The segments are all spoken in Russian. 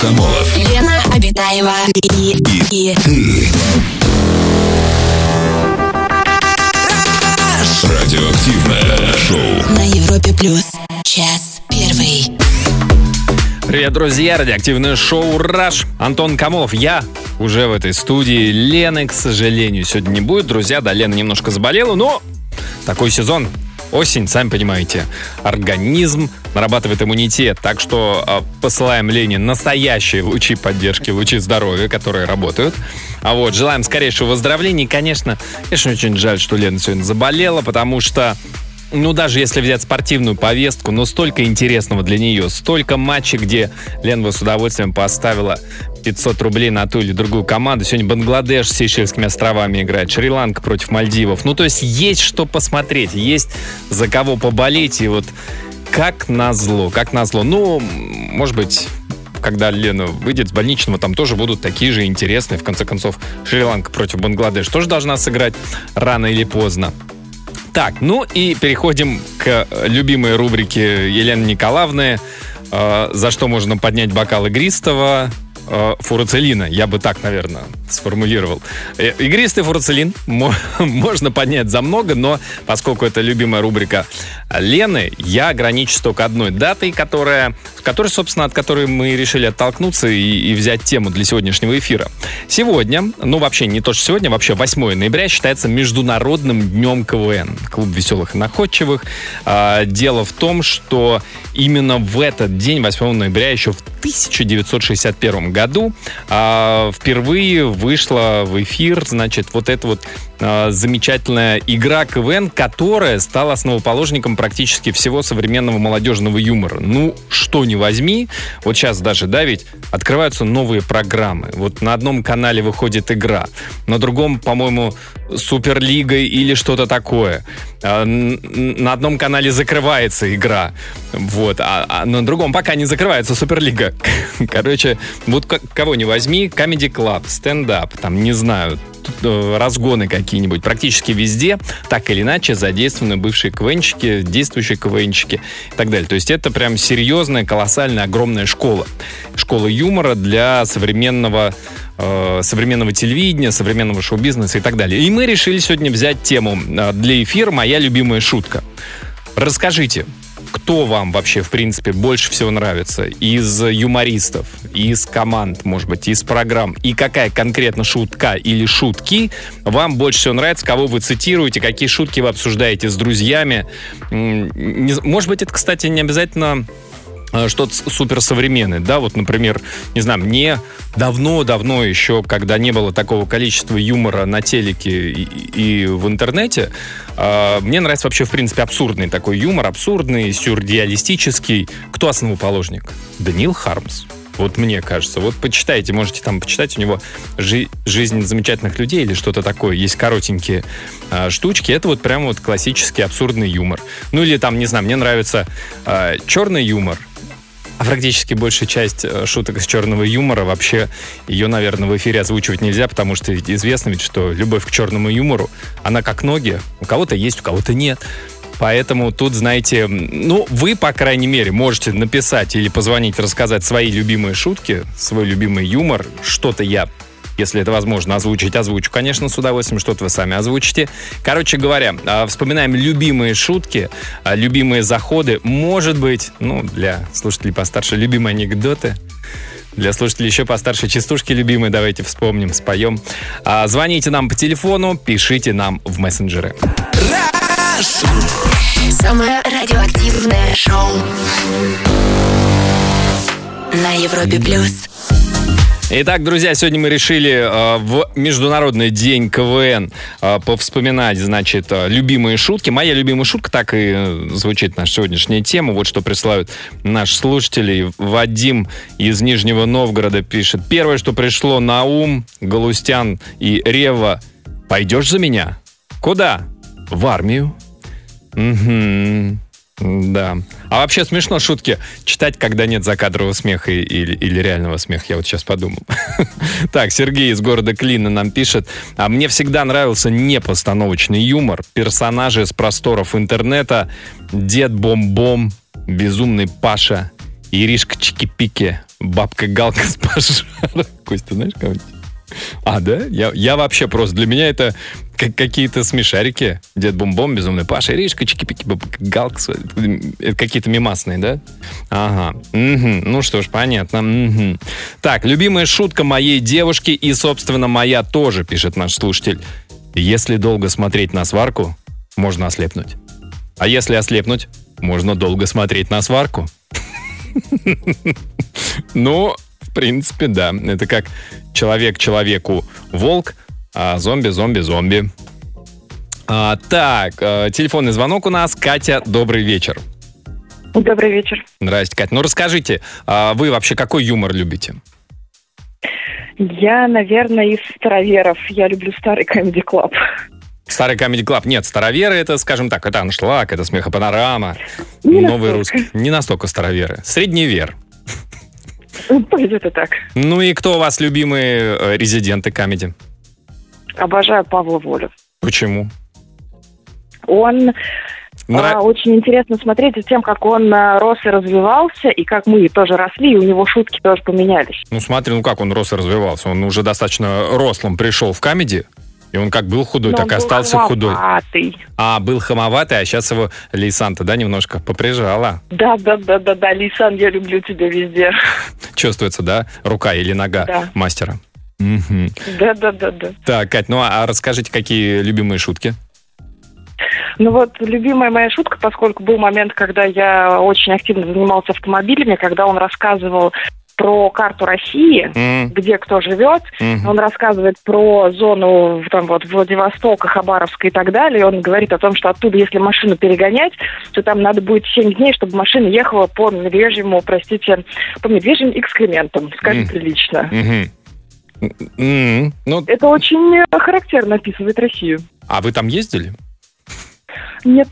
Камолов. Лена Обитаева и, и, Ты. Радиоактивное шоу. на Европе плюс. Час первый. Привет, друзья! Радиоактивное шоу «Раш». Антон Камолов. Я уже в этой студии. Лены, к сожалению, сегодня не будет. Друзья, да, Лена немножко заболела, но такой сезон. Осень, сами понимаете, организм нарабатывает иммунитет, так что э, посылаем Лене настоящие лучи поддержки, лучи здоровья, которые работают. А вот, желаем скорейшего выздоровления. И, конечно, конечно, очень жаль, что Лена сегодня заболела, потому что ну, даже если взять спортивную повестку, но столько интересного для нее, столько матчей, где Лен бы с удовольствием поставила 500 рублей на ту или другую команду. Сегодня Бангладеш с Сейшельскими островами играет, Шри-Ланка против Мальдивов. Ну, то есть есть что посмотреть, есть за кого поболеть, и вот как назло, как назло. Ну, может быть, когда Лена выйдет с больничного, там тоже будут такие же интересные. В конце концов, Шри-Ланка против Бангладеш тоже должна сыграть рано или поздно. Так, ну и переходим к любимой рубрике Елены Николаевны. э, за что можно поднять бокал игристого? Э, я бы так, наверное, сформулировал. Э, Игристый фурацелин мо- можно поднять за много, но поскольку это любимая рубрика Лены, я ограничусь только одной датой, которая, которая собственно, от которой мы решили оттолкнуться и, и взять тему для сегодняшнего эфира. Сегодня, ну вообще не то, что сегодня, вообще 8 ноября считается Международным днем КВН. Клуб веселых и находчивых. А, Дело в том, что именно в этот день, 8 ноября, еще в 1961 году а, впервые вышла в эфир, значит, вот эта вот а, замечательная игра КВН, которая стала основоположником практически всего современного молодежного юмора. Ну, что не возьми, вот сейчас даже, да, ведь открываются новые программы. Вот на одном канале выходит игра, на другом, по-моему, Суперлига или что-то такое. Н- На одном канале закрывается игра, вот, а, а на другом пока не закрывается Суперлига. Короче, вот кого не возьми, Comedy Club, стендап, там, не знаю, э, разгоны какие-нибудь. Практически везде, так или иначе, задействованы бывшие КВНщики, действующие КВНщики и так далее. То есть это прям серьезная, колоссальная, огромная школа. Школа юмора для современного э, современного телевидения, современного шоу-бизнеса и так далее. И мы решили сегодня взять тему э, для эфира «Моя любимая шутка». Расскажите, кто вам вообще, в принципе, больше всего нравится? Из юмористов, из команд, может быть, из программ, и какая конкретно шутка или шутки вам больше всего нравится, кого вы цитируете, какие шутки вы обсуждаете с друзьями. Может быть, это, кстати, не обязательно что-то с- суперсовременное, да, вот, например, не знаю, мне давно-давно еще, когда не было такого количества юмора на телеке и, и в интернете, э, мне нравится вообще, в принципе, абсурдный такой юмор, абсурдный, сюрреалистический. Кто основоположник? Данил Хармс. Вот мне кажется. Вот почитайте, можете там почитать у него «Жи- «Жизнь замечательных людей» или что-то такое. Есть коротенькие э, штучки. Это вот прям вот классический абсурдный юмор. Ну или там, не знаю, мне нравится э, черный юмор. А практически большая часть э, шуток из черного юмора вообще ее, наверное, в эфире озвучивать нельзя, потому что известно ведь, что любовь к черному юмору, она как ноги. У кого-то есть, у кого-то нет. Поэтому тут, знаете, ну, вы, по крайней мере, можете написать или позвонить, рассказать свои любимые шутки, свой любимый юмор. Что-то я, если это возможно, озвучить, озвучу, конечно, с удовольствием. Что-то вы сами озвучите. Короче говоря, а, вспоминаем любимые шутки, а, любимые заходы. Может быть, ну, для слушателей постарше, любимые анекдоты. Для слушателей еще постарше частушки любимые, давайте вспомним, споем. А, звоните нам по телефону, пишите нам в мессенджеры. Самое радиоактивное шоу на Европе плюс. Итак, друзья, сегодня мы решили э, в Международный день КВН э, повспоминать, значит, э, любимые шутки. Моя любимая шутка, так и э, звучит наша сегодняшняя тема. Вот что присылают наши слушатели. Вадим из Нижнего Новгорода пишет. Первое, что пришло на ум, Галустян и Рева. Пойдешь за меня? Куда? В армию. Мгм. Да. А вообще смешно шутки читать, когда нет закадрового смеха или, или реального смеха. Я вот сейчас подумал. Так, Сергей из города Клина нам пишет. А мне всегда нравился непостановочный юмор. Персонажи с просторов интернета. Дед Бом-Бом, Безумный Паша, Иришка Чики-Пики. Бабка Галка с пожара. Костя, знаешь кого-нибудь? А, да? Я, я вообще просто... Для меня это как какие-то смешарики. Дед Бомбом, Безумный Паша, Иришка, Чики-Пики, Галка. Это какие-то мимасные, да? Ага. Угу. Ну что ж, понятно. Угу. Так, любимая шутка моей девушки и, собственно, моя тоже, пишет наш слушатель. Если долго смотреть на сварку, можно ослепнуть. А если ослепнуть, можно долго смотреть на сварку. Ну, в принципе, да. Это как человек человеку волк, а зомби зомби зомби. А, так, э, телефонный звонок у нас. Катя, добрый вечер. Добрый вечер. Здрасте, Катя. Ну, расскажите, а вы вообще какой юмор любите? Я, наверное, из староверов. Я люблю старый Comedy Club. Старый Comedy Club. Нет, староверы это, скажем так, это аншлаг, это смехопанорама. Не новый настолько. русский. Не настолько староверы. Средневер. Пойдет и так. Ну и кто у вас любимые э, резиденты Comedy? Обожаю Павла Волю. Почему? Он Нра- а, очень интересно смотреть за тем, как он а, рос и развивался, и как мы тоже росли, и у него шутки тоже поменялись. Ну смотри, ну как он рос и развивался. Он уже достаточно рослым пришел в Comedy. И он как был худой, Но так и остался худой. хамоватый. А, был хамоватый, а сейчас его Лейсанта, да, немножко поприжала. Да, да, да, да, да, Лисан, я люблю тебя везде. Чувствуется, да, рука или нога Да. мастера. Мгм. Да, да, да, да. Так, Кать, ну а расскажите, какие любимые шутки? Ну вот, любимая моя шутка, поскольку был момент, когда я очень активно занимался автомобилями, когда он рассказывал про карту России, М, где кто живет, мгм. Он рассказывает про зону там вот Владивостока, Хабаровска и так далее. И он говорит о том, что оттуда, если машину перегонять, то там надо будет 7 дней, чтобы машина ехала по медвежьему, простите, по медвежьим экскрементам, скажем Мгм. прилично. Мгм. М, Ну, Это очень э, характерно описывает Россию. а вы там ездили? Нет.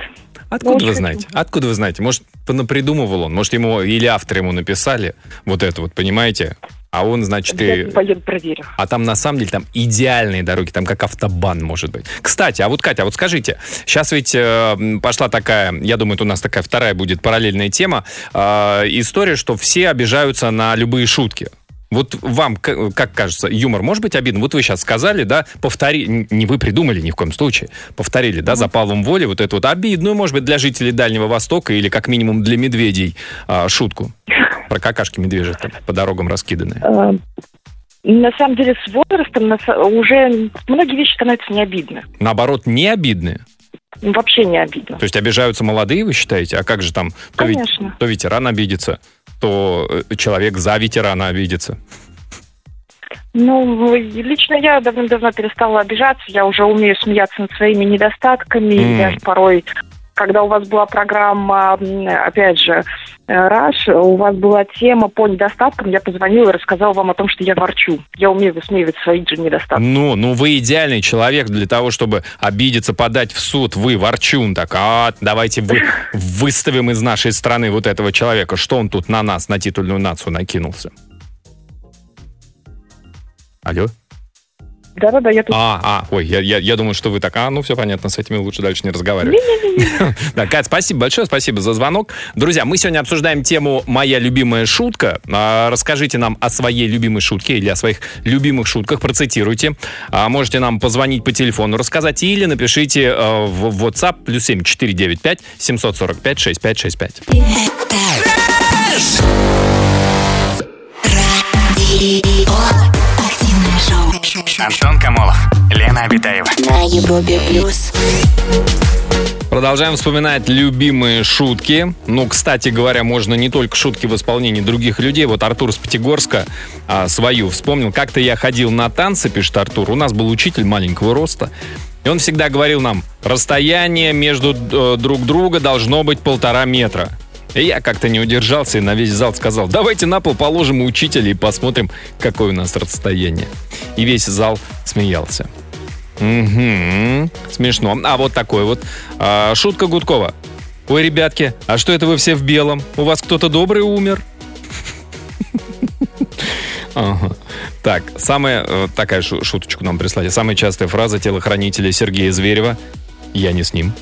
Откуда очень вы хочу. знаете? Откуда вы знаете? Может, напридумывал он? Может, ему или авторы ему написали вот это вот, понимаете? А он, значит, и... Поеду проверю. А там на самом деле там идеальные дороги, там как автобан может быть. Кстати, а вот Катя, а вот скажите, сейчас ведь э, пошла такая, я думаю, это у нас такая вторая будет параллельная тема, э, история, что все обижаются на любые шутки. Вот вам, как кажется, юмор может быть обидным? Вот вы сейчас сказали, да, повтори, не вы придумали ни в коем случае, повторили, да, за Павлом Воли вот эту вот обидную, может быть, для жителей Дальнего Востока или как минимум для медведей а, шутку про какашки медвежьи там по дорогам раскиданные. Э, На самом деле, с возрастом уже многие вещи становятся не обидны. Наоборот, не обидные. Ну, Вообще не обидно. То есть обижаются молодые, вы считаете? А как же там? То, ведь- Конечно. то ветеран обидится, то э, человек за ветерана обидится. Ну, лично я давным-давно перестала обижаться. Я уже умею смеяться над своими недостатками. М. Я порой, когда у вас была программа, опять же, э, Раш, у вас была тема по недостаткам, я позвонила и рассказала вам о том, что я ворчу. Я умею высмеивать свои же недостатки. Ну, ну вы идеальный человек для того, чтобы обидеться, подать в суд. Вы, ворчун, так, а, давайте вы, выставим из нашей страны вот этого человека. Что он тут на нас, на титульную нацию накинулся? Алло? Да-да-да, я тут... А, а, ой, я, я, я думаю, что вы так, а, ну все понятно, с этими лучше дальше не разговаривать. Не-не-не. Да, Кать, спасибо большое, спасибо за звонок. Друзья, мы сегодня обсуждаем тему «Моя любимая шутка». А, Расскажите нам о своей любимой шутке или о своих любимых шутках, процитируйте. А, Можете нам позвонить по телефону, рассказать или напишите э, в WhatsApp плюс 7 495 745 6565. Антон Камолов, Лена Абитаева. На Европе плюс. Продолжаем вспоминать любимые шутки. Ну, кстати говоря, можно не только шутки в исполнении других людей. Вот Артур с Пятигорска а, свою вспомнил. Как-то я ходил на танцы, пишет Артур. У нас был учитель маленького роста. И он всегда говорил нам, расстояние между э, друг друга должно быть полтора метра. Я как-то не удержался и на весь зал сказал, давайте на пол положим учителя и посмотрим, какое у нас расстояние. И весь зал смеялся. Угу, смешно. А вот такой вот. А, шутка Гудкова. Ой, ребятки, а что это вы все в белом? У вас кто-то добрый умер? Ага. Так, самая э, такая шу- шуточку нам прислали. Самая частая фраза телохранителя Сергея Зверева. Я не с ним.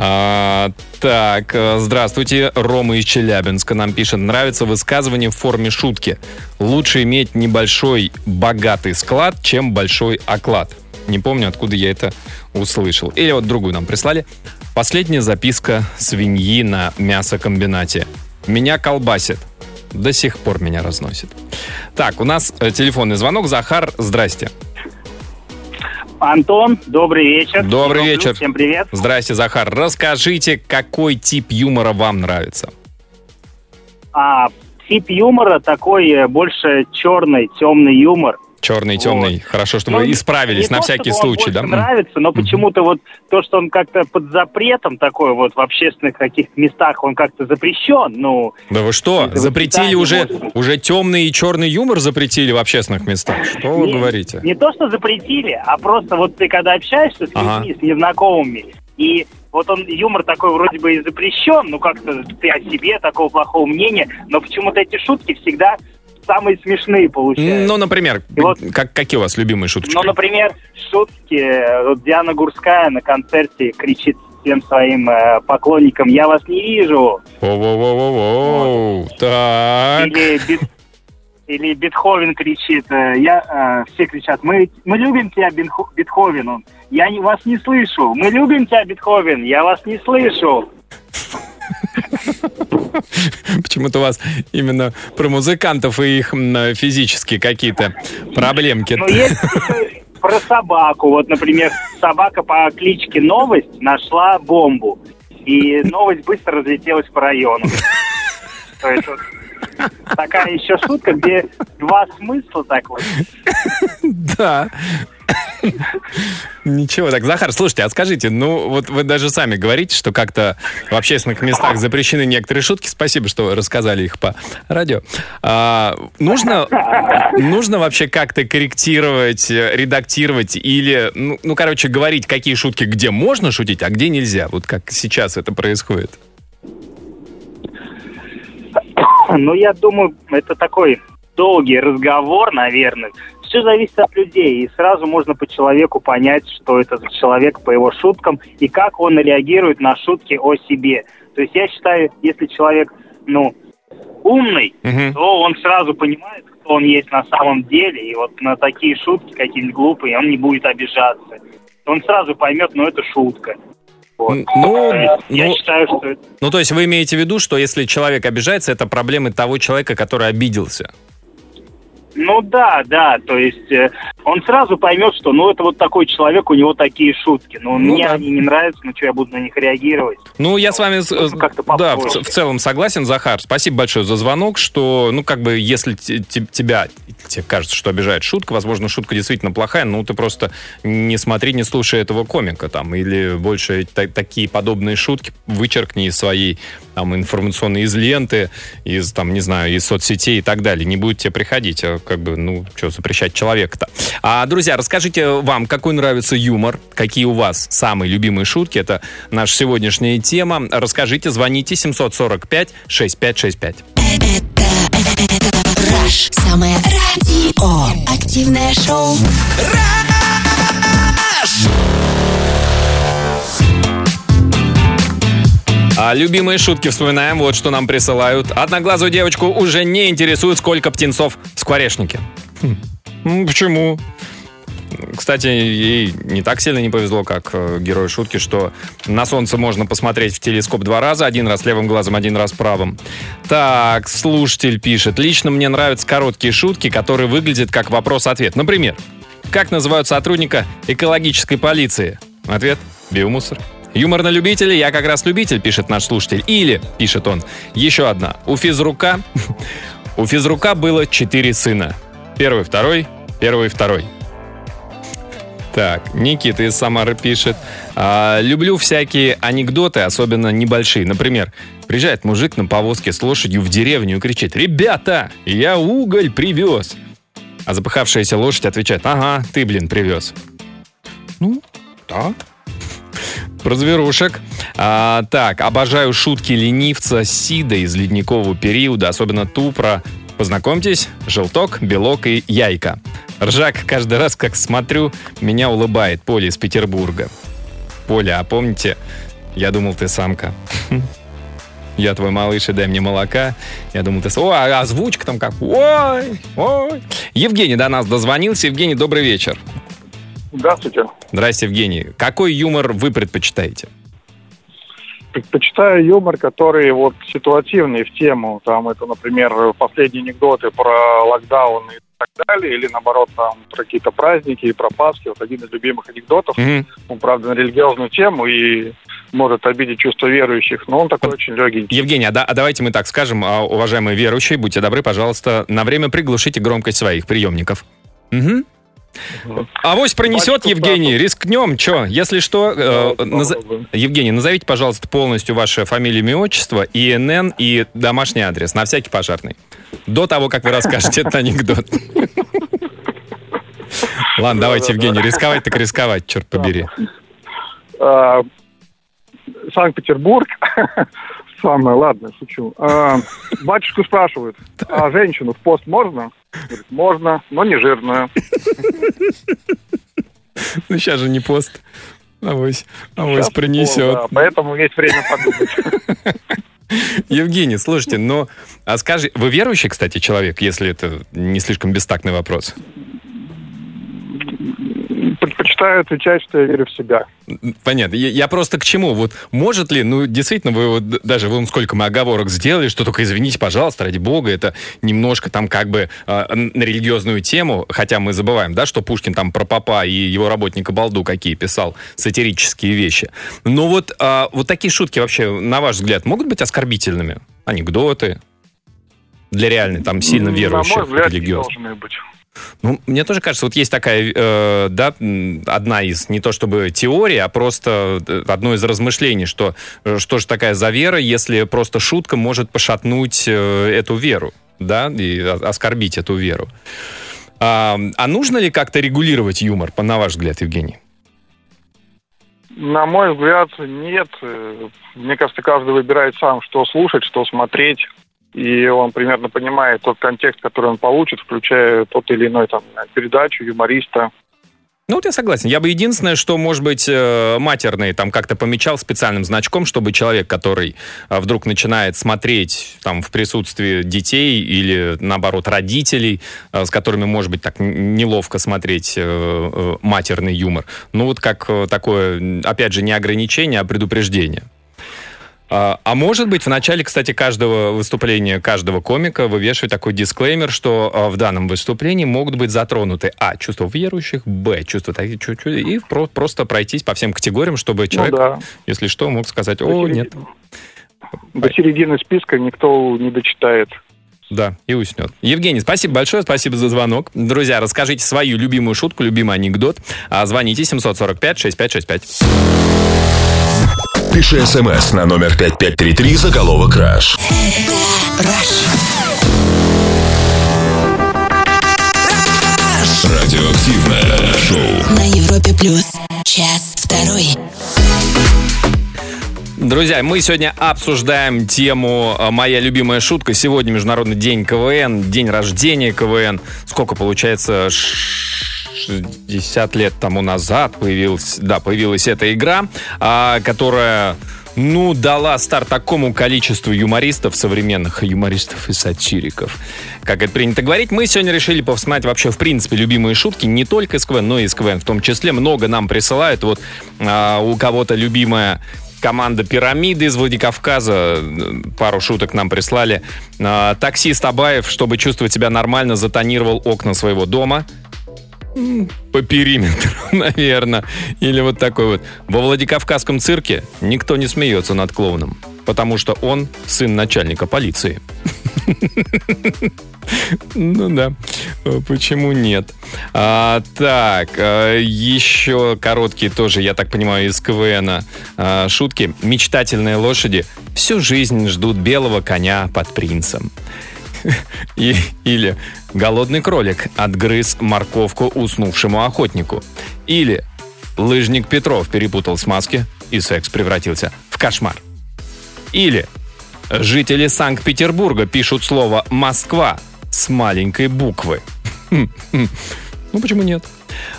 А, так, э, здравствуйте, Рома из Челябинска нам пишет. Нравится высказывание в форме шутки. Лучше иметь небольшой богатый склад, чем большой оклад. Не помню, откуда я это услышал. Или вот другую нам прислали. Последняя записка свиньи на мясокомбинате. Меня колбасит. До сих пор меня разносит. Так, у нас э, телефонный звонок. Захар, здрасте. Антон, добрый вечер. Добрый Всем вечер. Всем привет. Здрасте, Захар. Расскажите, какой тип юмора вам нравится? А, тип юмора такой э, больше черный, темный юмор. Черный, Вот. темный. Хорошо, что Ну, вы исправились на то, всякий случай, да? нравится, но почему-то вот то, что он как-то под запретом такой вот в общественных каких-то местах, он как-то запрещен, ну, Да вы что, запретили уже, может уже темный и черный юмор запретили в общественных местах? Что вы не, говорите? не то, что запретили, а просто вот ты когда общаешься с Ага. людьми, с незнакомыми, и вот он, юмор такой вроде бы и запрещен, ну как-то ты о себе такого плохого мнения, но почему-то эти шутки всегда самые смешные получаются. Ну, например, И вот- как, какие у вас любимые шуточки? Ну, например, шутки. Вот Диана Гурская на концерте кричит всем своим э, поклонникам «Я вас не вижу!» Воу-воу-воу-воу. Так. Или, Бет- или Бетховен кричит э, я, э, Все кричат «Мы, мы любим тебя, Бенхо- Бетховен!» Он, «Я не, вас не слышу!» «Мы любим тебя, Бетховен!» «Я вас не слышу!» Почему-то у вас именно про музыкантов и их м, физические какие-то проблемки. Но есть про собаку. Вот, например, собака по кличке Новость нашла бомбу. И новость быстро разлетелась по району. То есть вот такая еще шутка, где два смысла так вот. Да. Ничего так. Захар, слушайте, а скажите, ну вот вы даже сами говорите, что как-то в общественных местах запрещены некоторые шутки. Спасибо, что рассказали их по радио. А, нужно, нужно вообще как-то корректировать, э, редактировать или, ну, ну, короче, говорить, какие шутки где можно шутить, а где нельзя. Вот как сейчас это происходит. Ну, я думаю, это такой долгий разговор, наверное. Все зависит от людей, и сразу можно по человеку понять, что это за человек по его шуткам, и как он реагирует на шутки о себе. То есть я считаю, если человек, ну, умный, Мгм. то он сразу понимает, кто он есть на самом деле, и вот на такие шутки какие-нибудь глупые он не будет обижаться. Он сразу поймет, ну, это шутка. Вот. Ну, я ну- считаю, что Ну, то есть вы имеете в виду, что если человек обижается, это проблемы того человека, который обиделся. Ну да, да, то есть э, он сразу поймет, что ну это вот такой человек, у него такие шутки. Ну, Ну мне да. они не нравятся, ну что я буду на них реагировать? Ну, я с вами, как-то да, в, в целом согласен, Захар. Спасибо большое за звонок, что, ну, как бы, если те- те- тебя, тебе кажется, что обижает шутка, возможно, шутка действительно плохая, ну, ты просто не смотри, не слушай этого комика там, или больше та- такие подобные шутки вычеркни из своей там информационной из ленты, из, там, не знаю, из соцсетей и так далее. Не будет тебе приходить, а как бы, ну, что запрещать человека-то. А, друзья, расскажите вам, какой нравится юмор, какие у вас самые любимые шутки, это наша сегодняшняя тема. Расскажите, звоните 745-6565. Раш. Самое радио. Активное шоу. А любимые шутки вспоминаем, вот что нам присылают. Одноглазую девочку уже не интересует, сколько птенцов в скворечнике. Хм. Почему? Кстати, ей не так сильно не повезло, как э, герою шутки, что на солнце можно посмотреть в телескоп два раза, один раз левым глазом, один раз правым. Так, слушатель пишет. Лично мне нравятся короткие шутки, которые выглядят как вопрос-ответ. Например, как называют сотрудника экологической полиции? Ответ – биомусор. Юмор на любителя, я как раз любитель, пишет наш слушатель. Или, пишет он, еще одна. У физрука, у физрука было четыре сына. Первый, второй, первый, второй. Так, Никита из Самары пишет. «А, люблю всякие анекдоты, особенно небольшие. Например, приезжает мужик на повозке с лошадью в деревню и кричит «Ребята, я уголь привез!» А запыхавшаяся лошадь отвечает «Ага, ты, блин, привез». Ну, да. Про зверушек. А, так, обожаю шутки ленивца Сида из ледникового периода, особенно ту про Познакомьтесь, желток, белок и яйка. Ржак каждый раз, как смотрю, меня улыбает Поля из Петербурга. Поля, а помните, Я думал, ты самка. Я твой малыш, и дай мне молока. Я думал, ты... О, а озвучка там как... Ой, ой. Евгений до нас дозвонился. Евгений, добрый вечер. Здравствуйте. Здрасте, Евгений. Какой юмор вы предпочитаете? Предпочитаю юмор, который вот ситуативный в тему. Там это, например, последние анекдоты про локдаун и так далее, или наоборот там про какие-то праздники и про Пасхи. Вот один из любимых анекдотов, Мгм. он, правда, на религиозную тему и может обидеть чувства верующих, но он такой очень легенький. Евгений, а, да- а давайте мы так скажем, а, уважаемые верующие, будьте добры, пожалуйста, на время приглушите громкость своих приемников. Мгм. Авось пронесет, Батюшку Евгений, рискнем. Че, если что, э. Евгений, назовите, пожалуйста, полностью ваше фамилию, имя, отчество, ИНН и домашний адрес, на всякий пожарный. До того, как вы расскажете этот анекдот. Ладно, давайте, Евгений, рисковать так рисковать, черт побери. А, Санкт-Петербург. Самое, ладно, шучу. А, батюшку спрашивают, а женщину в пост можно? Говорит, можно, но не жирную. Ну, сейчас же не пост. Авось, авось принесет. пол, да, поэтому есть время подумать. Евгений, слушайте, ну, а скажи, вы верующий, кстати, человек, если это не слишком бестактный вопрос? Предпочитаю отвечать, что я верю в себя. Понятно. Я, я просто к чему? Вот может ли, ну, действительно, вы вот даже вон сколько мы оговорок сделали, что только извините, пожалуйста, ради бога, это немножко там как бы э, на религиозную тему, хотя мы забываем, да, что Пушкин там про папа и его работника Балду какие писал сатирические вещи. Но вот, а, вот такие шутки вообще, на ваш взгляд, могут быть оскорбительными? Анекдоты? Для реальной, там, сильно верующих, религиозных. должны быть. Ну, мне тоже кажется, вот есть такая, э, да, одна из, не то чтобы теория, а просто э, одно из размышлений, что э, что же такая за вера, если просто шутка может пошатнуть э, эту веру, да, и оскорбить эту веру. А, а нужно ли как-то регулировать юмор, по- на ваш взгляд, Евгений? На мой взгляд, нет. Э, Мне кажется, каждый выбирает сам, что слушать, что смотреть. И он примерно понимает тот контекст, который он получит, включая тот или иной там передачу, юмориста. Ну, вот я согласен. Я бы единственное, что, может быть, э, матерный там как-то помечал специальным значком, чтобы человек, который э, вдруг начинает смотреть там в присутствии детей или, наоборот, родителей, э, с которыми, может быть, так неловко смотреть матерный юмор. Ну, вот как такое, опять же, не ограничение, а предупреждение. А, а может быть, в начале, кстати, каждого выступления каждого комика вывешивать такой дисклеймер, что а, в данном выступлении могут быть затронуты а. чувства верующих, б. чувства такие, чуть и про- просто пройтись по всем категориям, чтобы человек, Ну да. если что, мог сказать, До о, середины- нет, До середины списка никто не дочитает. да, и уснет. Евгений, спасибо большое, спасибо за звонок. Друзья, расскажите свою любимую шутку, любимый анекдот. А, Звоните 745-6565. Пиши смс на номер 5533 заголовок «Краш». Радиоактивное шоу. На Европе плюс. Час второй. Друзья, мы сегодня обсуждаем тему э, «Моя любимая шутка». Сегодня Международный день КВН, день рождения КВН. Сколько получается? Ш- 60 лет тому назад появилась, да, появилась эта игра, а, которая ну, дала старт такому количеству юмористов, современных юмористов и сатириков. Как это принято говорить, мы сегодня решили повспоминать вообще, в принципе, любимые шутки не только из КВН, но и из КВН в том числе. Много нам присылают. Вот а, у кого-то любимая команда «Пирамиды» из Владикавказа. э, Пару шуток нам прислали. А, Таксист Абаев, чтобы чувствовать себя нормально, затонировал окна своего дома. По периметру, наверное. Или вот такой вот. Во Владикавказском цирке никто не смеется над клоуном, потому что он сын начальника полиции. Ну да, Э, почему нет? А, так, э, еще короткие тоже, я так понимаю, из КВН а, шутки. Мечтательные лошади всю жизнь ждут белого коня под принцем. И, или голодный кролик отгрыз морковку уснувшему охотнику. Или лыжник Петров перепутал смазки, и секс превратился в кошмар. Или жители Санкт-Петербурга пишут слово «Москва» с маленькой буквы. Ну, почему нет?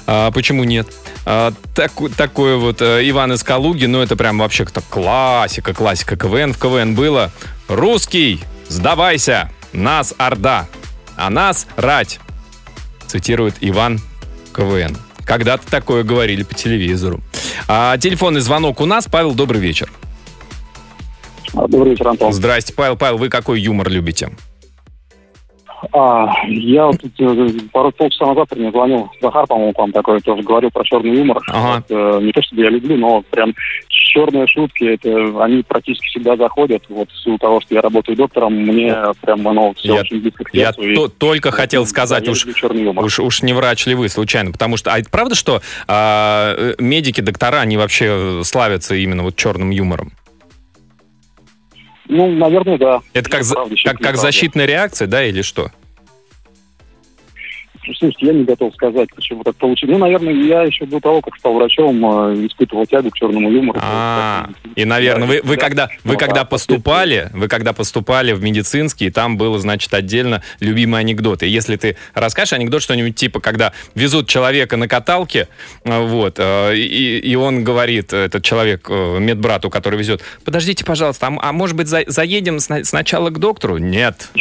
А, почему нет? А, таку- такой вот э, Иван из Калуги, ну это прям вообще как классика, классика КВН. В КВН было «Русский, сдавайся, нас Орда, а нас рать», цитирует Иван КВН. Когда-то такое говорили по телевизору. А, телефонный звонок у нас. Павел, добрый вечер. Добрый вечер, Антон. Здрасте, Павел. Павел, вы какой юмор любите? А, я вот э, пару полчаса назад мне звонил Захар, по-моему, к вам такой тоже говорил про черный юмор. Ага. Вот, э, не то, чтобы я люблю, но прям черные шутки, это они практически всегда заходят. Вот в силу того, что я работаю доктором, мне прям оно все Я- очень близко к Я сердцу. и- то- только хотел Да, сказать, я уж, уж, уж не врач ли вы случайно, потому что, а это правда, что а, э, медики, доктора, они вообще славятся именно вот черным юмором? Ну, наверное, да. Это как, Правда, как, как защитная реакция, да, или что? Слушайте, я не готов сказать, почему так получилось. Ну, наверное, я еще до того, как стал врачом, э, испытывал тягу к черному юмору. А, и, наверное, вы, вы да, когда, вы ну, когда да, поступали, вы когда поступали в медицинский, там было, значит, отдельно любимые анекдоты. Если ты расскажешь анекдот что-нибудь типа, когда везут человека на каталке, э, вот, э, и, и он говорит, этот человек, медбрату, который везет, подождите, пожалуйста, а, а может быть за- заедем сна- сначала к доктору? Нет.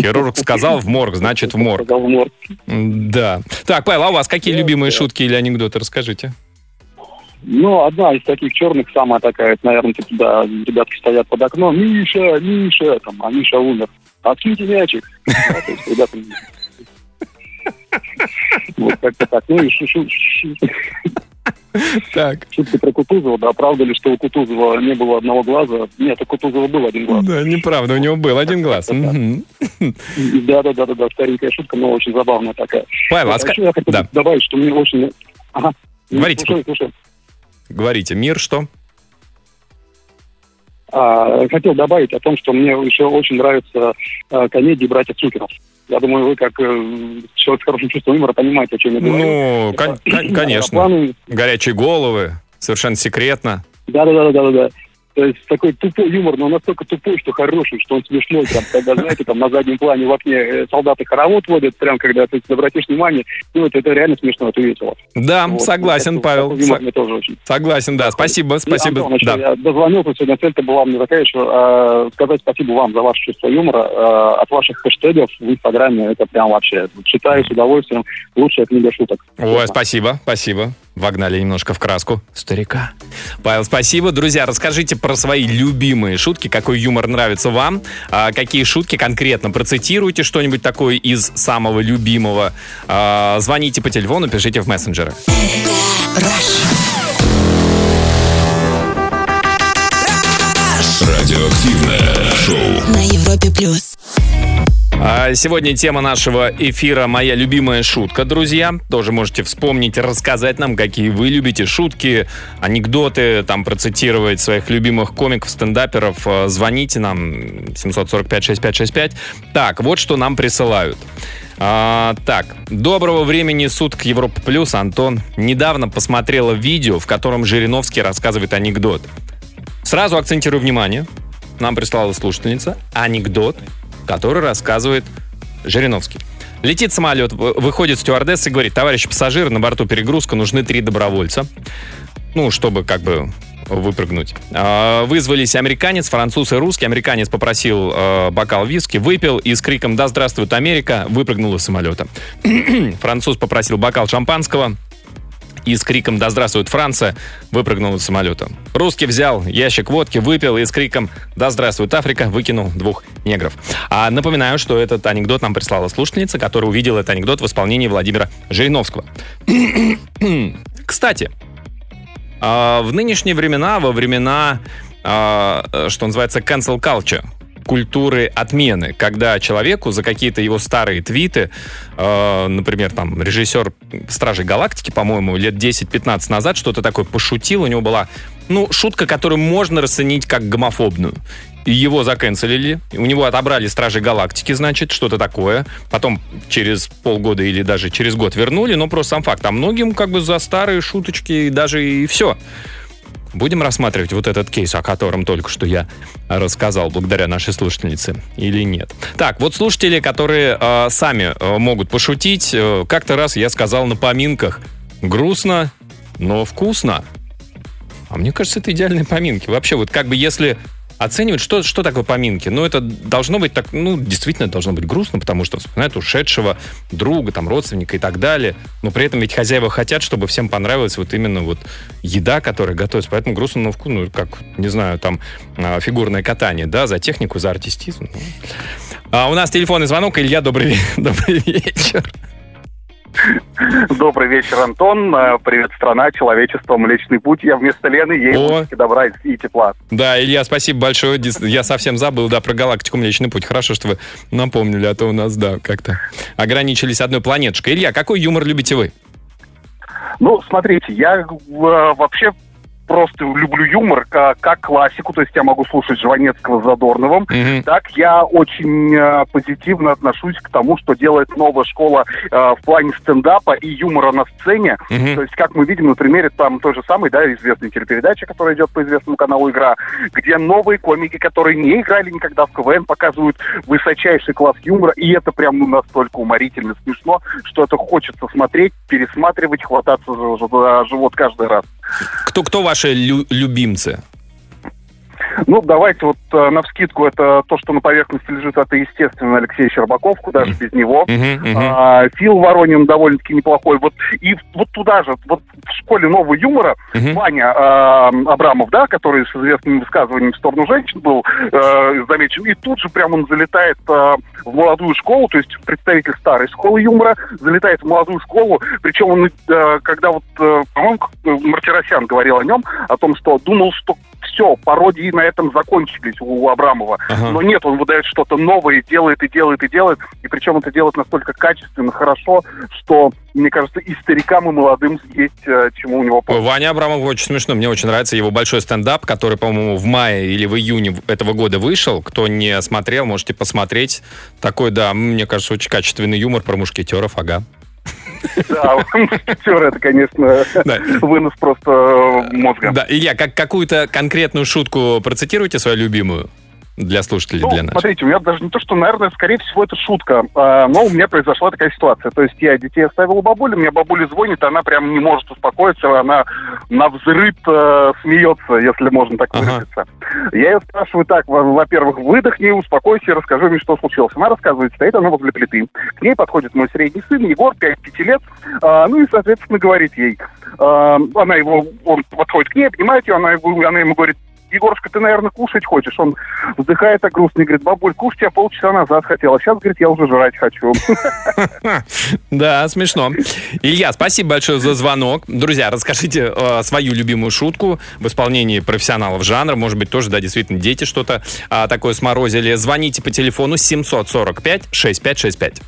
Хирург сказал в морг, значит в морг. Сказал в морг. Да. Так, Павел, а у вас какие любимые шутки или анекдоты? Расскажите. Ну, одна из таких черных, самая такая, это, наверное, типа, да, ребятки стоят под окном, Миша, Миша, там, а Миша умер. Откиньте мячик. Ребята, Вот как-то так. Ну и Так. шутка про Кутузова. Да, правда ли, что у Кутузова не было одного глаза? Нет, у Кутузова был один глаз. Да, неправда, у него был один глаз. Мгм. Да-да-да, старенькая шутка, но очень забавная такая. Павел, а я хотел да. добавить, что мне очень... Ага. Говорите. Слушай, слушай. Говорите, мир что? А, хотел добавить о том, что мне еще очень нравятся а, комедии братьев Цукеров. Я думаю, вы как э, человек с хорошим чувством юмора понимаете, о чем я говорю. Ну, кон- кон- конечно. Планы- Горячие головы, совершенно секретно. Да-да-да-да-да. То есть такой тупой юмор, но настолько тупой, что хороший, что он смешной. Прям, когда, знаете, там на заднем плане в окне э, солдаты хоровод водят, прям когда ты обратишь внимание, ну, это, это реально смешно, это весело. Да, Вот. согласен, Так, Павел. юмор мне тоже очень. Согласен, да. Спасибо, И, спасибо. Антон, еще Да. я дозвонился сегодня, цель-то была мне такая еще, э, сказать спасибо вам за ваше чувство юмора. Э, от ваших хэштегов в Инстаграме это прям вообще, читаю с удовольствием, лучшая книга шуток. Ой, спасибо, спасибо. Вогнали немножко в краску. Старика. Павел, спасибо. Друзья, расскажите про свои любимые шутки, какой юмор нравится вам, а, какие шутки конкретно. Процитируйте что-нибудь такое из самого любимого. А, звоните по телефону, пишите в мессенджеры. Радиоактивное шоу. На Европе плюс. А Сегодня тема нашего эфира «Моя любимая шутка», друзья. Тоже можете вспомнить, рассказать нам, какие вы любите шутки, анекдоты, там процитировать своих любимых комиков, стендаперов. Э, Звоните нам 745-6565. Так, вот что нам присылают. А, так, доброго времени суток Европа Плюс, Антон. Недавно посмотрела видео, в котором Жириновский рассказывает анекдот. Сразу акцентирую внимание. Нам прислала слушательница анекдот, который рассказывает Жириновский. Летит самолет, вы- выходит стюардесса и говорит, товарищ пассажир, на борту перегрузка, нужны три добровольца. Ну, чтобы как бы выпрыгнуть. А, Вызвались американец, француз и русский. Американец попросил э, бокал виски, выпил и с криком «Да здравствует Америка!» выпрыгнул из самолета. Француз попросил бокал шампанского, и с криком «Да здравствует Франция!» выпрыгнул из самолета. Русский взял ящик водки, выпил и с криком «Да здравствует Африка!» выкинул двух негров. А напоминаю, что этот анекдот нам прислала слушательница, которая увидела этот анекдот в исполнении Владимира Жириновского. Кстати, а, в нынешние времена, во времена, а, э, что называется, cancel culture, культуры отмены, когда человеку за какие-то его старые твиты, э, например, там, режиссер «Стражей Галактики», по-моему, лет 10-15 назад что-то такое пошутил, у него была, ну, шутка, которую можно расценить как гомофобную. И его заканцелили, у него отобрали «Стражи Галактики», значит, что-то такое. Потом через полгода или даже через год вернули, но просто сам факт. А многим как бы за старые шуточки даже и все. Будем рассматривать вот этот кейс, о котором только что я рассказал, благодаря нашей слушательнице, или нет? Так, вот слушатели, которые э, сами э, могут пошутить. Э, как-то раз я сказал на поминках, грустно, но вкусно. А мне кажется, это идеальные поминки. Вообще, вот как бы если оценивать, что, что такое поминки. Ну, это должно быть так, ну, действительно должно быть грустно, потому что вспоминают ушедшего друга, там, родственника и так далее. Но при этом ведь хозяева хотят, чтобы всем понравилась вот именно вот еда, которая готовится. Поэтому грустно, но вкус, ну, как, не знаю, там, а, фигурное катание, да, за технику, за артистизм. Ну. А у нас телефонный звонок. Илья, добрый, добрый вечер. Добрый вечер, Антон. Э, Привет, страна, человечество, Млечный Путь. Я вместо Лены, ей О. добра и тепла. Да, Илья, спасибо большое. Я совсем забыл, да, про галактику Млечный Путь. Хорошо, что вы напомнили, а то у нас, да, как-то ограничились одной планеточкой. Илья, какой юмор любите вы? Ну, смотрите, я э, вообще просто люблю юмор как, как классику, то есть я могу слушать Жванецкого с Задорновым. Мгм. Так я очень э, позитивно отношусь к тому, что делает новая школа э, в плане стендапа и юмора на сцене. Мгм. То есть, как мы видим на примере там той же самой, да, известной телепередачи, которая идет по известному каналу «Игра», где новые комики, которые не играли никогда в КВН, показывают высочайший класс юмора, и это прям ну, настолько уморительно смешно, что это хочется смотреть, пересматривать, хвататься за, за живот каждый раз. Кто, кто ваши лю- любимцы? Ну, давайте вот э, навскидку, это то, что на поверхности лежит, это, естественно, Алексей Щербаков, куда же без него. А, Фил Воронин довольно-таки неплохой. Вот и вот туда же, вот в школе нового юмора Мгм. Ваня а, Абрамов, да, который с известными высказываниями в сторону женщин был э, замечен, и тут же прям он залетает а, в молодую школу, то есть представитель старой школы юмора, залетает в молодую школу, причем он, э, когда вот, э, по-моему, э, Мартиросян говорил о нем, о том, что думал, что все, пародии на этом закончились у Абрамова. Ага. Но нет, он выдает что-то новое, делает и делает и делает, и причем это делает настолько качественно, хорошо, что, мне кажется, и старикам, и молодым есть э, чему у него Ой, Ваня Абрамов очень смешно. Мне очень нравится его большой стендап, который, по-моему, в мае или в июне этого года вышел. Кто не смотрел, можете посмотреть. Такой, да, мне кажется, очень качественный юмор про мушкетеров, ага. Да, это, конечно, Да. вынос просто э, мозга. Да, Илья, как какую-то конкретную шутку процитируйте свою любимую для слушателей, Ну, для наших. смотрите, у меня даже не то, что, наверное, скорее всего, это шутка, а, но у меня произошла такая ситуация. То есть я детей оставил у бабули, мне бабуля звонит, она прям не может успокоиться, она на взрыв э, смеется, если можно так Ага. выразиться. Я ее спрашиваю так, во- во-первых, выдохни, успокойся, расскажи мне, что случилось. Она рассказывает, стоит она возле плиты. К ней подходит мой средний сын, Егор, 5-5 лет, а, ну и, соответственно, говорит ей. а, она его, он подходит к ней, обнимает ее, она, его- она ему говорит, Егорушка, ты, наверное, кушать хочешь? Он вздыхает так грустно и говорит, бабуль, кушать я полчаса назад хотел, а сейчас, говорит, я уже жрать хочу. Да, смешно. Илья, спасибо большое за звонок. Друзья, расскажите э, свою любимую шутку в исполнении профессионалов жанра. Может быть, тоже, да, действительно, дети что-то а, такое сморозили. Звоните по телефону 745-6565.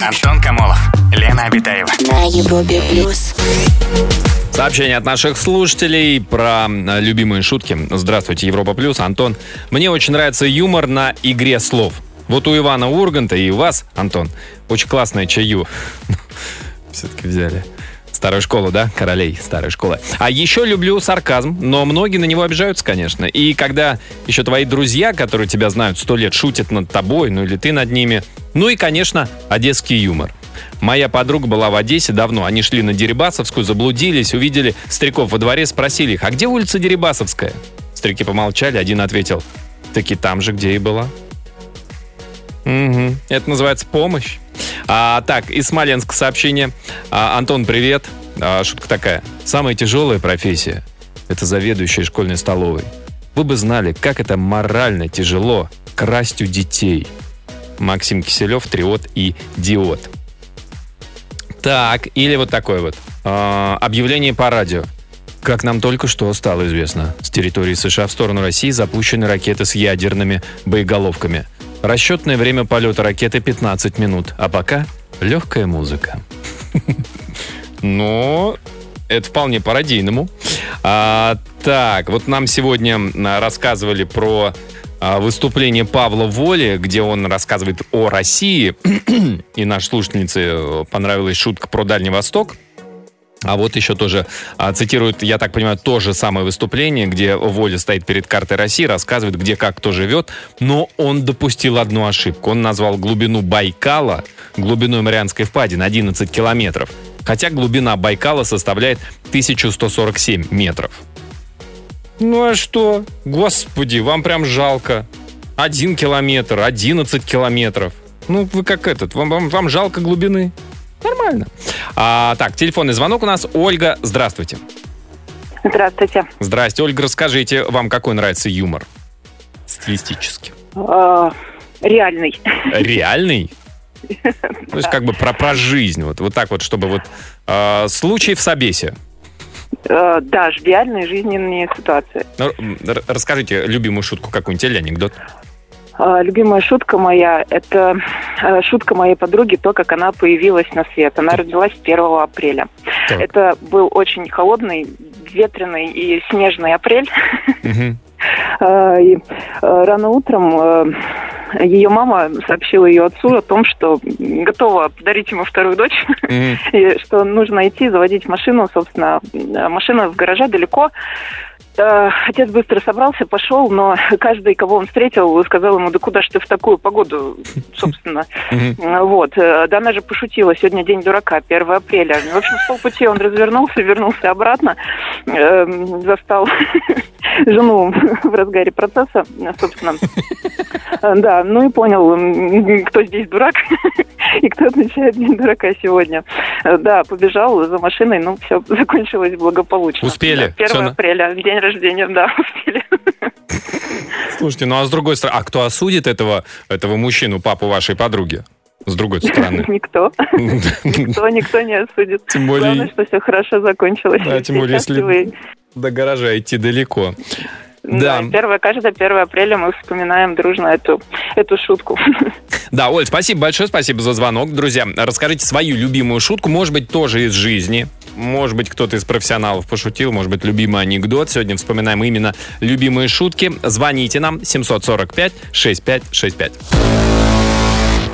Антон Камолов, Лена Обитаева. На Европе плюс. Сообщение от наших слушателей про э, любимые шутки. Здравствуйте, Европа Плюс. Антон, мне очень нравится юмор на игре слов. Вот у Ивана Урганта и у вас, Антон, очень классное чаю. Все-таки взяли. Старую школу, да? Королей старой школы. А еще люблю сарказм, но многие на него обижаются, конечно. И когда еще твои друзья, которые тебя знают сто лет, шутят над тобой, ну или ты над ними. Ну и, конечно, одесский юмор. Моя подруга была в Одессе давно. Они шли на Дерибасовскую, заблудились, увидели стариков во дворе, спросили их, а где улица Дерибасовская? Старики помолчали, один ответил, таки там же, где и была. Мгм. Это называется помощь. А, так, из Смоленска сообщение. А, Антон, привет. А, шутка такая. Самая тяжелая профессия – это заведующая школьной столовой. Вы бы знали, как это морально тяжело красть у детей. Максим Киселев, Триот и Диод. Так, или вот такое вот. А, объявление по радио. Как нам только что стало известно, с территории США в сторону России запущены ракеты с ядерными боеголовками. Расчетное время полета ракеты 15 минут, а пока легкая музыка. Но это вполне по-радийному. А, так, вот нам сегодня а, рассказывали про а, выступление Павла Воли, где он рассказывает о России. И нашей слушательнице э, понравилась шутка про Дальний Восток. А вот еще тоже а, цитирует, я так понимаю, то же самое выступление, где Воля стоит перед картой России, рассказывает, где как кто живет, но он допустил одну ошибку. Он назвал глубину Байкала глубиной Марианской впадины 11 километров, хотя глубина Байкала составляет 1147 метров. Ну а что? Господи, вам прям жалко. Один километр, 11 километров. Ну, вы как этот, вам, вам, вам жалко глубины. Нормально. А, так, телефонный звонок у нас. Ольга, здравствуйте. Здравствуйте. Здрасте, Ольга, расскажите, вам какой нравится юмор? Стилистически. А, реальный. Реальный? То есть как бы про, про жизнь. Вот, вот так вот, чтобы вот э, случай в собесе. А, да, реальные жизненные ситуации. Ну, расскажите любимую шутку какую-нибудь или анекдот. А, Любимая шутка моя – это э, шутка моей подруги, то, как она появилась на свет. Она родилась 1 апреля. Так. Это был очень холодный, ветреный и снежный апрель. А, И э, рано утром э, ее мама сообщила ее отцу о том, что готова подарить ему вторую дочь, Мгм. и что нужно идти заводить машину, собственно, машина в гараже далеко. Э, Отец быстро собрался, пошел, но каждый, кого он встретил, сказал ему, да куда ж ты в такую погоду, собственно. Э, Вот. Э, Да она же пошутила, сегодня день дурака, 1 апреля. В общем, с полпути он развернулся, вернулся обратно, застал жену в разгаре процесса, собственно. Да, ну и понял, кто здесь дурак и кто отвечает день дурака сегодня. Да, побежал за машиной, ну, все закончилось благополучно. Успели? Да, 1 Всё на- апреля, день рождения, да, успели. Слушайте, ну а с другой стороны, а кто осудит этого, этого мужчину, папу вашей подруги? С другой стороны. Никто. Никто, никто не осудит. Тем более- Главное, что все хорошо закончилось. Да, тем более, если до гаража идти далеко. Да. Да. Первое, каждое 1 апреля мы вспоминаем дружно эту, эту шутку. Да, Оль, спасибо большое, спасибо за звонок. Друзья, расскажите свою любимую шутку, может быть, тоже из жизни. Может быть, кто-то из профессионалов пошутил, может быть, любимый анекдот. Сегодня вспоминаем именно любимые шутки. Звоните нам 745-6565.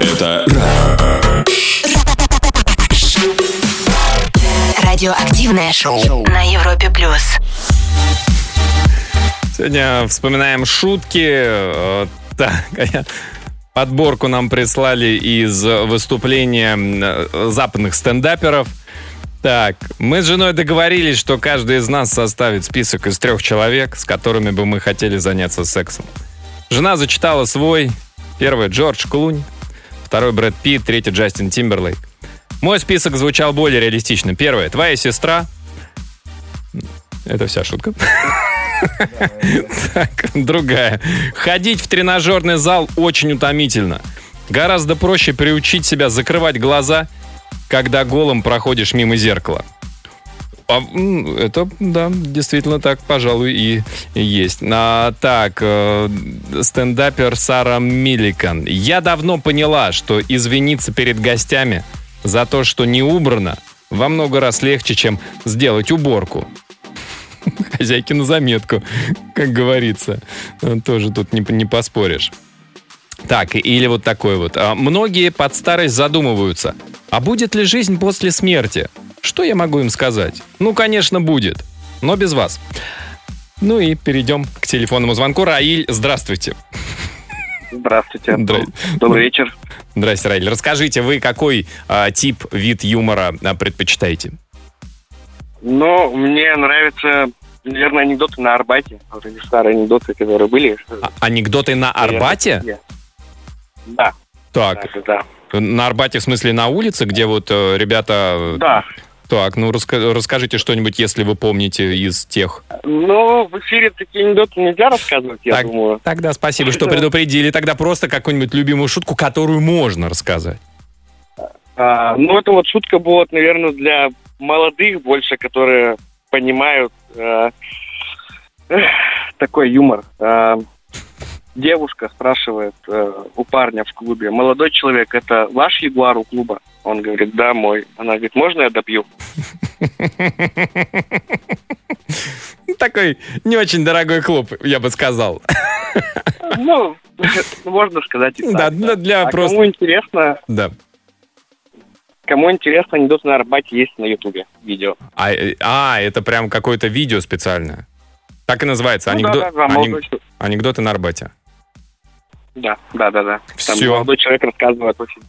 Это Радиоактивное шоу на Европе плюс. Сегодня вспоминаем шутки. Э, Так, а подборку нам прислали из выступления э, западных стендаперов. Так, мы с женой договорились, что каждый из нас составит список из трех человек, с которыми бы мы хотели заняться сексом. Жена зачитала свой. Первый Джордж Клунь, второй Брэд Питт, третий Джастин Тимберлейк. Мой список звучал более реалистично. Первое, твоя сестра. Это вся шутка. Так, другая. Ходить в тренажерный зал очень утомительно. Гораздо проще приучить себя закрывать глаза, когда голым проходишь мимо зеркала. А, это, да, действительно так, пожалуй, и есть. А, так, э, стендапер Сара Милликан. Я давно поняла, что извиниться перед гостями за то, что не убрано, во много раз легче, чем сделать уборку. Хозяйки на заметку, как говорится. Э, Тоже тут не, не поспоришь. Так, или вот такой вот. А, Многие под старость задумываются, а будет ли жизнь после смерти? Что я могу им сказать? Ну, конечно, будет, но без вас. Ну и перейдем к телефонному звонку. Раиль, здравствуйте. Здравствуйте. Здра- Добрый вечер. Здрасте, Раиль. Расскажите, вы какой а, тип, вид юмора а, предпочитаете? Ну, мне нравятся, наверное, анекдоты на Арбате. Вот эти старые анекдоты, которые были. А- Анекдоты на Арбате? Да. Так, Да, да. на Арбате в смысле на улице, где вот э, ребята... Да. Так, ну раска- расскажите что-нибудь, если вы помните из тех. Ну, в эфире такие анекдоты нельзя рассказывать, я Так, думаю. Тогда спасибо, что предупредили. Тогда просто какую-нибудь любимую шутку, которую можно рассказать. А, ну, это вот шутка будет, наверное, для молодых больше, которые понимают такой юмор. А, девушка спрашивает э, у парня в клубе, молодой человек, это ваш ягуар у клуба? Он говорит, да, мой. Она говорит, можно я допью? Такой не очень дорогой клуб, я бы сказал. Ну, можно сказать и Да, так. для- для а просто- кому интересно, Да. Кому интересно, анекдоты на Арбате есть на Ютубе видео. А, э, а, это прям какое-то видео специальное. Так и называется. Ну анекдо- да, да, да, анек-. Анекдоты на Арбате. Да, да, да, да. Там Всё. молодой человек рассказывает очень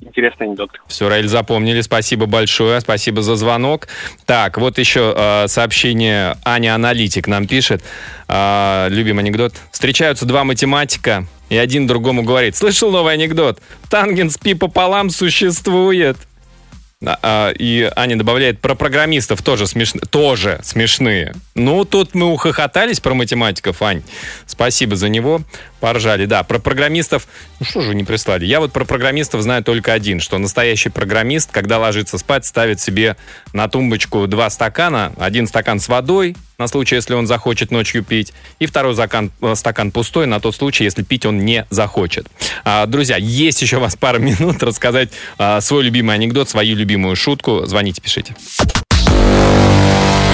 интересные анекдоты. Все, Раиль, запомнили. Спасибо большое. Спасибо за звонок. Так, вот еще э, сообщение Аня Аналитик нам пишет. Э, любим анекдот. Встречаются два математика, и один другому говорит. Слышал новый анекдот? Тангенс пи пополам существует. А, а, И Аня добавляет, про программистов тоже, смешно, тоже смешные. Ну, тут мы ухохотались про математиков, Ань. Спасибо за него. Поржали, да. Про программистов, ну что же не прислали? Я вот про программистов знаю только один, что настоящий программист, когда ложится спать, ставит себе на тумбочку два стакана. Один стакан с водой, на случай, если он захочет ночью пить, и второй стакан, э, стакан пустой, на тот случай, если пить он не захочет. А, друзья, есть еще у вас пара минут рассказать а, свой любимый анекдот, свою любимую шутку. Звоните, пишите.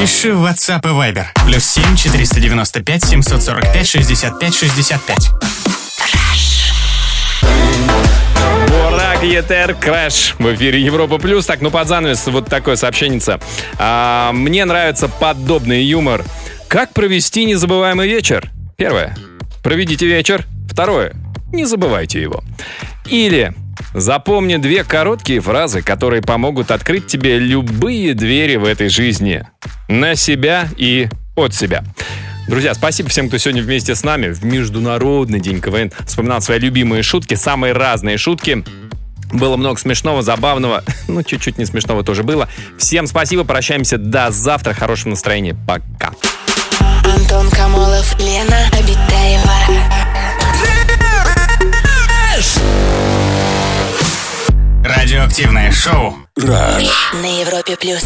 Пиши в WhatsApp и Viber. Плюс 7 495 745 65 65. Эфир Crash в эфире Европа Плюс. Так, ну под занавес вот такое сообщение. А, мне нравится подобный юмор. Как провести незабываемый вечер? Первое. Проведите вечер. Второе. Не забывайте его. Или запомни две короткие фразы, которые помогут открыть тебе любые двери в этой жизни. На себя и от себя. Друзья, спасибо всем, кто сегодня вместе с нами в Международный день КВН вспоминал свои любимые шутки, самые разные шутки. Было много смешного, забавного, ну, чуть-чуть не смешного тоже было. Всем спасибо, прощаемся до завтра, хорошего настроения, пока. Антон Камолов, Лена Обитаева. Радиоактивное шоу. На Европе плюс.